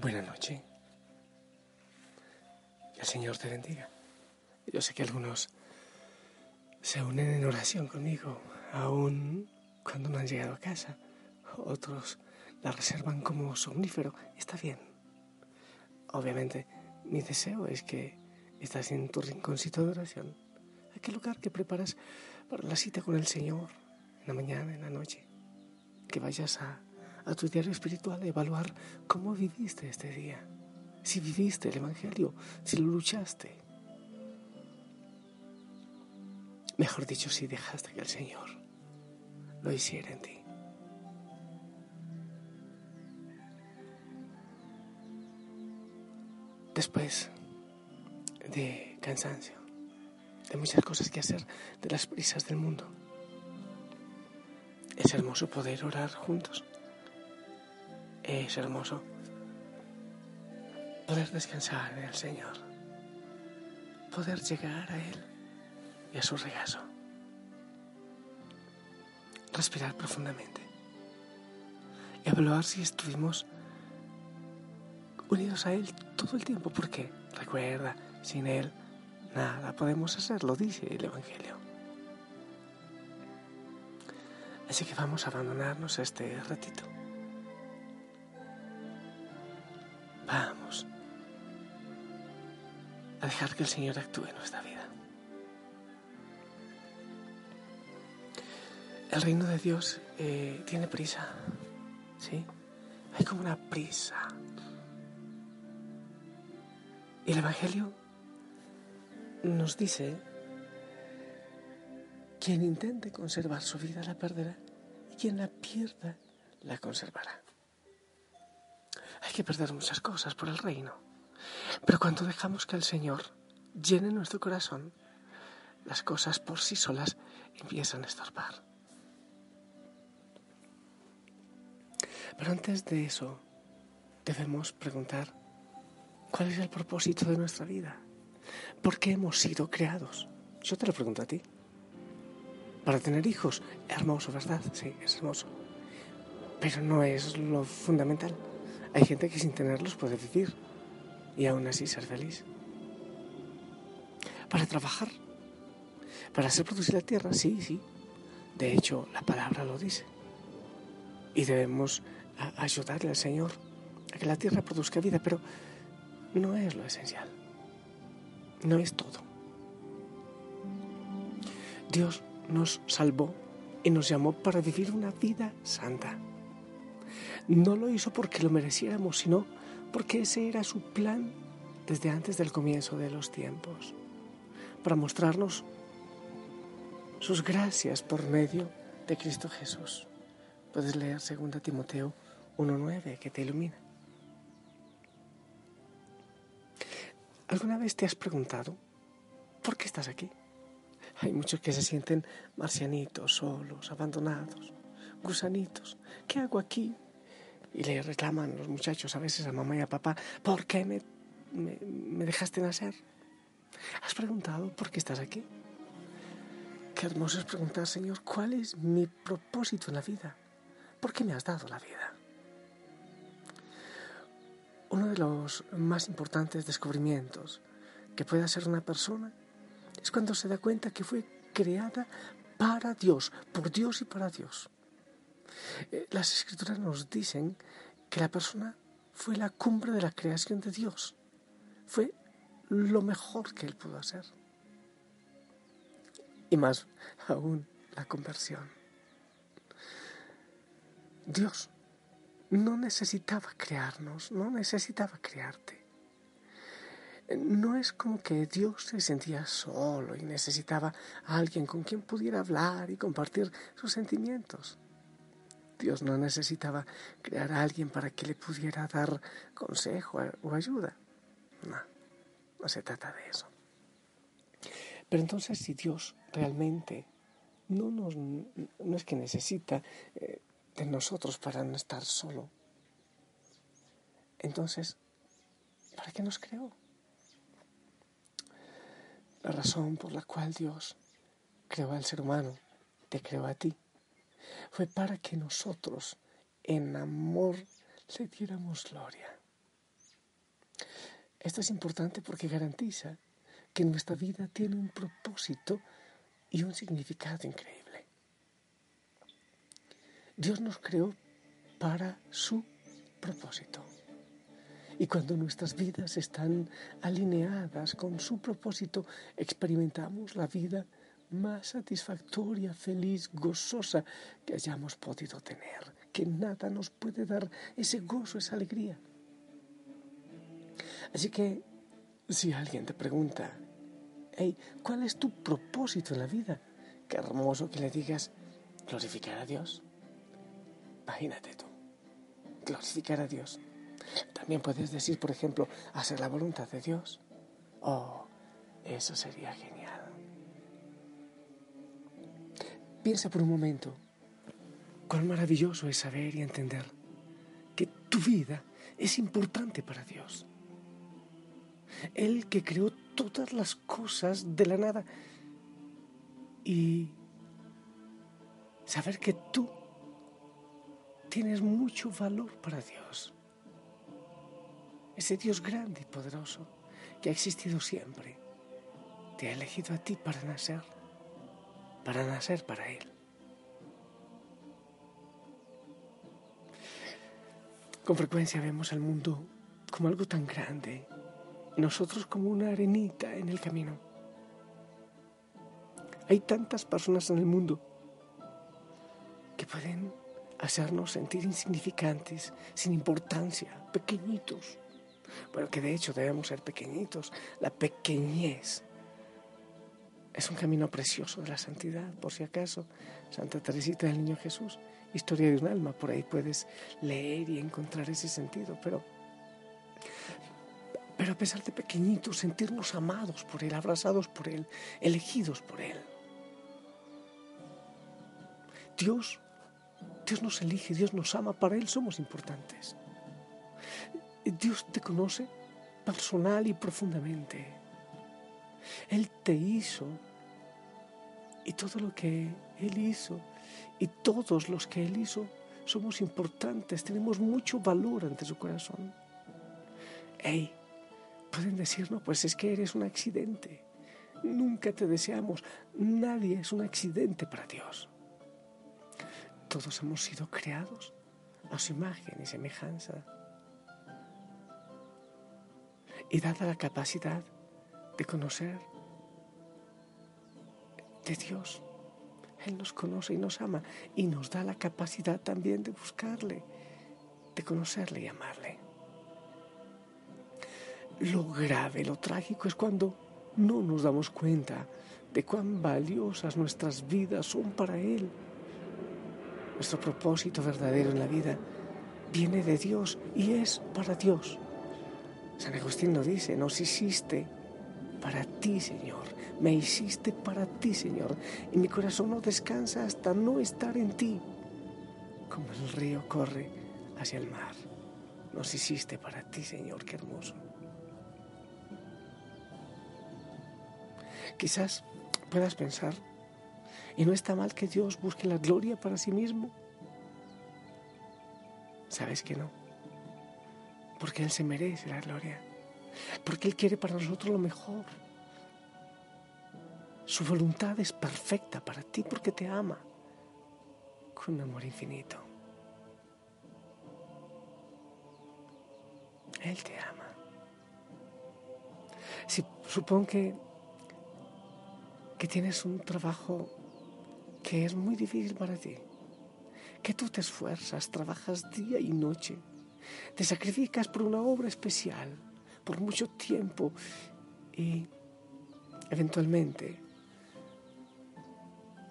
Buenas noches. Que el Señor te bendiga. Yo sé que algunos se unen en oración conmigo, aún cuando no han llegado a casa. Otros la reservan como somnífero. Está bien. Obviamente, mi deseo es que estás en tu rinconcito de oración, aquel lugar que preparas para la cita con el Señor, en la mañana, en la noche. Que vayas a a tu diario espiritual, evaluar cómo viviste este día, si viviste el Evangelio, si lo luchaste. Mejor dicho, si dejaste que el Señor lo hiciera en ti. Después de cansancio, de muchas cosas que hacer, de las prisas del mundo, es hermoso poder orar juntos es hermoso. Poder descansar en el Señor, poder llegar a Él y a su regazo, respirar profundamente, evaluar si estuvimos unidos a Él todo el tiempo, porque recuerda, sin Él nada podemos hacer, lo dice el Evangelio. Así que vamos a abandonarnos este ratito dejar que el Señor actúe en nuestra vida. El reino de Dios eh, tiene prisa, ¿sí? Hay como una prisa. Y el Evangelio nos dice, quien intente conservar su vida la perderá, y quien la pierda la conservará. Hay que perder muchas cosas por el reino. Pero cuando dejamos que el Señor llene nuestro corazón, las cosas por sí solas empiezan a estorbar. Pero antes de eso, debemos preguntar, ¿cuál es el propósito de nuestra vida? ¿Por qué hemos sido creados? Yo te lo pregunto a ti. Para tener hijos, hermoso, ¿verdad? Sí, es hermoso. Pero no es lo fundamental. Hay gente que sin tenerlos puede vivir y aún así ser feliz. Para trabajar, para hacer producir la tierra, sí, sí. De hecho, la palabra lo dice. Y debemos ayudarle al Señor a que la tierra produzca vida, pero no es lo esencial. No es todo. Dios nos salvó y nos llamó para vivir una vida santa. No lo hizo porque lo mereciéramos, sino porque ese era su plan desde antes del comienzo de los tiempos, para mostrarnos sus gracias por medio de Cristo Jesús. Puedes leer 2 Timoteo 1.9 que te ilumina. ¿Alguna vez te has preguntado por qué estás aquí? Hay muchos que se sienten marcianitos, solos, abandonados, gusanitos. ¿Qué hago aquí? Y le reclaman los muchachos a veces a mamá y a papá, ¿por qué me, me, dejaste nacer? ¿Has preguntado por qué estás aquí? Qué hermoso es preguntar, Señor, ¿cuál es mi propósito en la vida? ¿Por qué me has dado la vida? Uno de los más importantes descubrimientos que puede hacer una persona es cuando se da cuenta que fue creada para Dios, por Dios y para Dios. Eh, las escrituras nos dicen que la persona fue la cumbre de la creación de Dios. Fue lo mejor que él pudo hacer. Y más aún la conversión. Dios no necesitaba crearnos, no necesitaba crearte. No es como que Dios se sentía solo y necesitaba a alguien con quien pudiera hablar y compartir sus sentimientos. Dios no necesitaba crear a alguien para que le pudiera dar consejo o ayuda. No, no se trata de eso. Pero entonces si Dios realmente no, nos, no es que necesita eh, de nosotros para no estar solo, entonces, ¿para qué nos creó? La razón por la cual Dios creó al ser humano, te creó a ti, fue para que nosotros en amor le diéramos gloria. Esto es importante porque garantiza que nuestra vida tiene un propósito y un significado increíble. Dios nos creó para su propósito. Y cuando nuestras vidas están alineadas con su propósito, experimentamos la vida más satisfactoria, feliz, gozosa que hayamos podido tener, que nada nos puede dar ese gozo, esa alegría. Así que si alguien te pregunta, hey, ¿cuál es tu propósito en la vida? Qué hermoso que le digas, glorificar a Dios. Imagínate tú, glorificar a Dios. También puedes decir, por ejemplo, hacer la voluntad de Dios. Oh, eso sería genial. Piensa por un momento. Cuán maravilloso es saber y entender que tu vida es importante para Dios. Él que creó todas las cosas de la nada. Y saber que tú tienes mucho valor para Dios. Ese Dios grande y poderoso que ha existido siempre, te ha elegido a ti para nacer, para nacer para Él. Con frecuencia vemos al mundo como algo tan grande nosotros como una arenita en el camino. Hay tantas personas en el mundo que pueden hacernos sentir insignificantes, sin importancia, pequeñitos pero que de hecho debemos ser pequeñitos. La pequeñez es un camino precioso de la santidad, por si acaso. Santa Teresita del Niño Jesús, historia de un alma, por ahí puedes leer y encontrar ese sentido, pero pero a pesar de pequeñitos, sentirnos amados por Él, abrazados por Él, elegidos por Él. Dios, Dios nos elige, Dios nos ama, para Él somos importantes. Dios te conoce personal y profundamente. Él te hizo y todo lo que Él hizo y todos los que Él hizo somos importantes, tenemos mucho valor ante su corazón. Hey, pueden decir, no, pues es que eres un accidente. Nunca te deseamos. Nadie es un accidente para Dios. Todos hemos sido creados a su imagen y semejanza y dada la capacidad de conocer de Dios. Él nos conoce y nos ama y nos da la capacidad también de buscarle, de conocerle y amarle. Lo grave, lo trágico es cuando no nos damos cuenta de cuán valiosas nuestras vidas son para Él. Nuestro propósito verdadero en la vida viene de Dios y es para Dios. San Agustín nos dice, nos hiciste para ti, Señor. Me hiciste para ti, Señor. Y mi corazón no descansa hasta no estar en ti. Como el río corre hacia el mar. Nos hiciste para ti, Señor. Qué hermoso. Quizás puedas pensar, y no está mal que Dios busque la gloria para sí mismo. ¿Sabes que no? porque Él se merece la gloria, porque Él quiere para nosotros lo mejor. Su voluntad es perfecta para ti porque te ama, con amor infinito. Él te ama. Si supongo que, que tienes un trabajo que es muy difícil para ti, que tú te esfuerzas, trabajas día y noche, te sacrificas por una obra especial, por mucho tiempo y eventualmente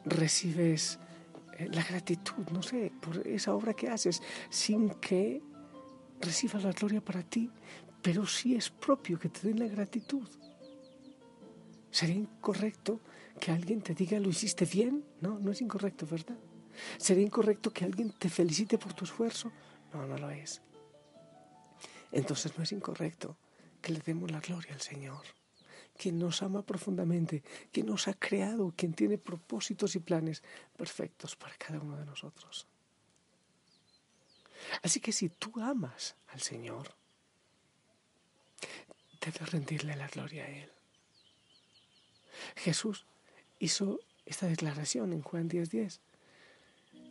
recibes eh, la gratitud, no sé, por esa obra que haces, sin que recibas la gloria para ti, pero sí es propio que te den la gratitud. Sería incorrecto que alguien te diga lo hiciste bien, no, no es incorrecto, ¿verdad? Sería incorrecto que alguien te felicite por tu esfuerzo, no, no lo es. Entonces no es incorrecto que le demos la gloria al Señor quien nos ama profundamente, quien nos ha creado, quien tiene propósitos y planes perfectos para cada uno de nosotros. Así que si tú amas al Señor, debes rendirle la gloria a Él. Jesús hizo esta declaración en Juan 10:10.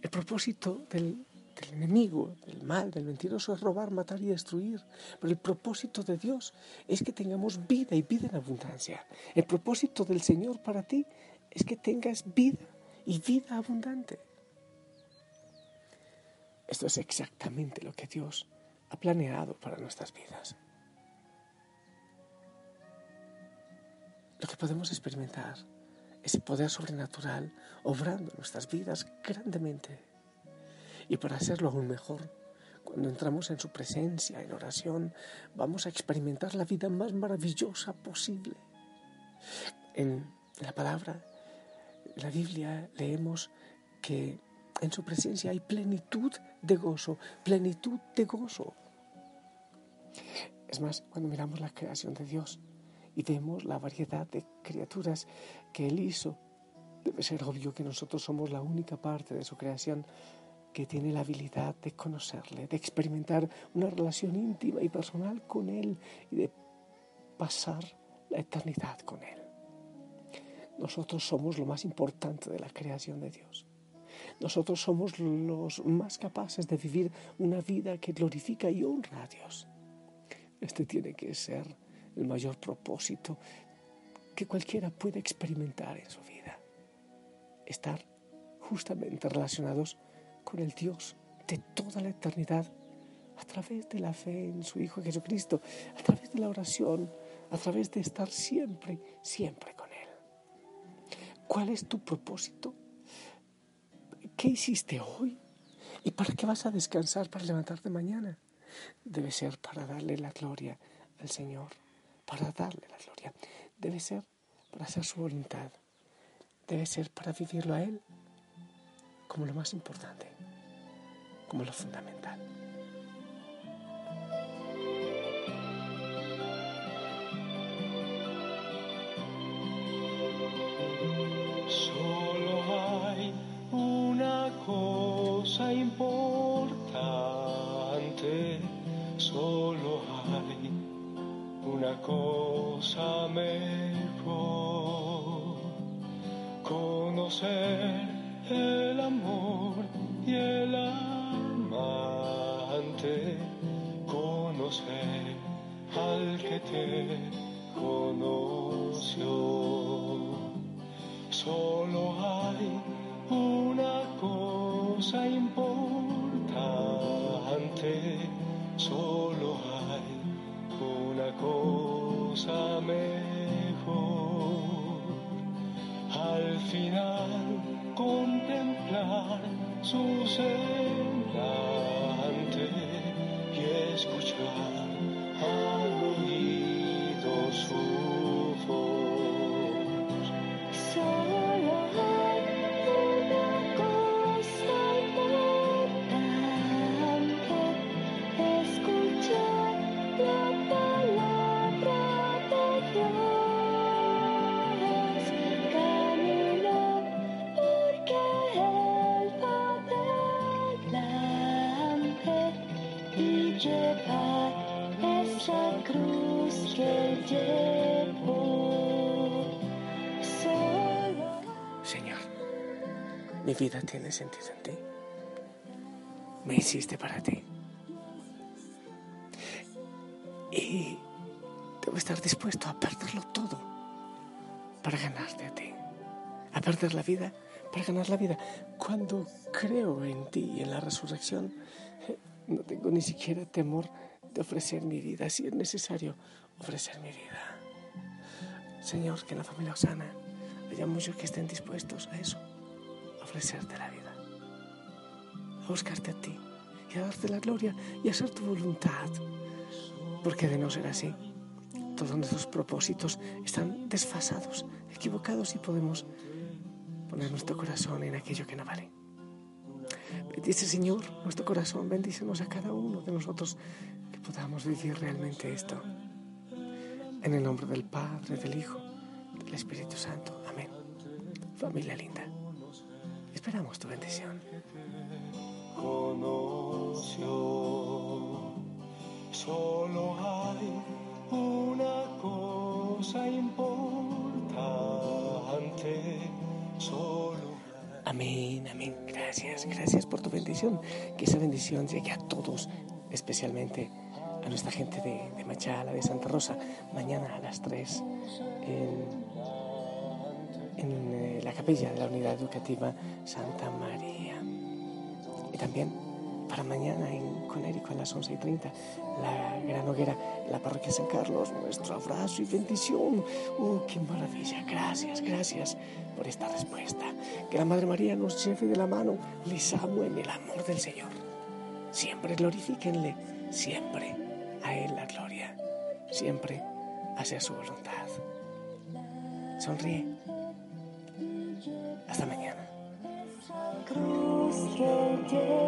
El propósito del el enemigo, del mal, del mentiroso es robar, matar y destruir. Pero el propósito de Dios es que tengamos vida y vida en abundancia. El propósito del Señor para ti es que tengas vida y vida abundante. Esto es exactamente lo que Dios ha planeado para nuestras vidas. Lo que podemos experimentar, ese poder sobrenatural obrando nuestras vidas grandemente y para hacerlo aún mejor, cuando entramos en su presencia, en oración, vamos a experimentar la vida más maravillosa posible. En la palabra, la Biblia, leemos que en su presencia hay plenitud de gozo, plenitud de gozo. Es más, cuando miramos la creación de Dios y vemos la variedad de criaturas que Él hizo, debe ser obvio que nosotros somos la única parte de su creación que tiene la habilidad de conocerle, de experimentar una relación íntima y personal con Él y de pasar la eternidad con Él. Nosotros somos lo más importante de la creación de Dios. Nosotros somos los más capaces de vivir una vida que glorifica y honra a Dios. Este tiene que ser el mayor propósito que cualquiera puede experimentar en su vida. Estar justamente relacionados con el Dios de toda la eternidad a través de la fe en su Hijo Jesucristo, a través de la oración, a través de estar siempre, siempre con Él. ¿Cuál es tu propósito? ¿Qué hiciste hoy? ¿Y para qué vas a descansar para levantarte mañana? Debe ser para darle la gloria al Señor, para darle la gloria. Debe ser para hacer su voluntad. Debe ser para vivirlo a Él como lo más importante, como lo fundamental. Solo hay una cosa importante, solo hay una cosa mejor, conocer el amor y el amante, conocer al que te conoció. Solo hay una cosa importante, solo hay contemplar su semblante y escuchar al mi vida tiene sentido en ti. me hiciste para ti. Y debo estar dispuesto a perderlo todo para ganarte a ti. A perder la vida para ganar la vida. Cuando creo en ti y en la resurrección, no tengo ni siquiera temor de ofrecer mi vida, si es necesario ofrecer mi vida. Señor, que en la familia Osana haya muchos que estén dispuestos a eso, ofrecerte la vida, a buscarte a ti y a darte la gloria y a hacer tu voluntad. Porque de no ser así, todos nuestros propósitos están desfasados, equivocados y podemos poner nuestro corazón en aquello que no vale. Bendice, Señor, nuestro corazón, bendícenos a cada uno de nosotros que podamos vivir realmente esto. En el nombre del Padre, del Hijo, del Espíritu Santo. Amén. Familia linda, esperamos tu bendición. conoció. Solo hay una cosa importante, solo Amén, amén. Gracias, gracias por tu bendición. Que esa bendición llegue a todos, especialmente a nuestra gente de, de Machala, de Santa Rosa, mañana a las 3 en, en eh, la capilla de la Unidad Educativa Santa María. Y también para mañana en Conérico a las 11 y 30, la gran hoguera, la parroquia San Carlos, nuestro abrazo y bendición. ¡Oh, qué maravilla! Gracias, gracias por esta respuesta. Que la Madre María nos lleve de la mano. Les amo en el amor del Señor. Siempre glorifíquenle, siempre a Él la gloria, siempre hacia su voluntad. Sonríe. Santa.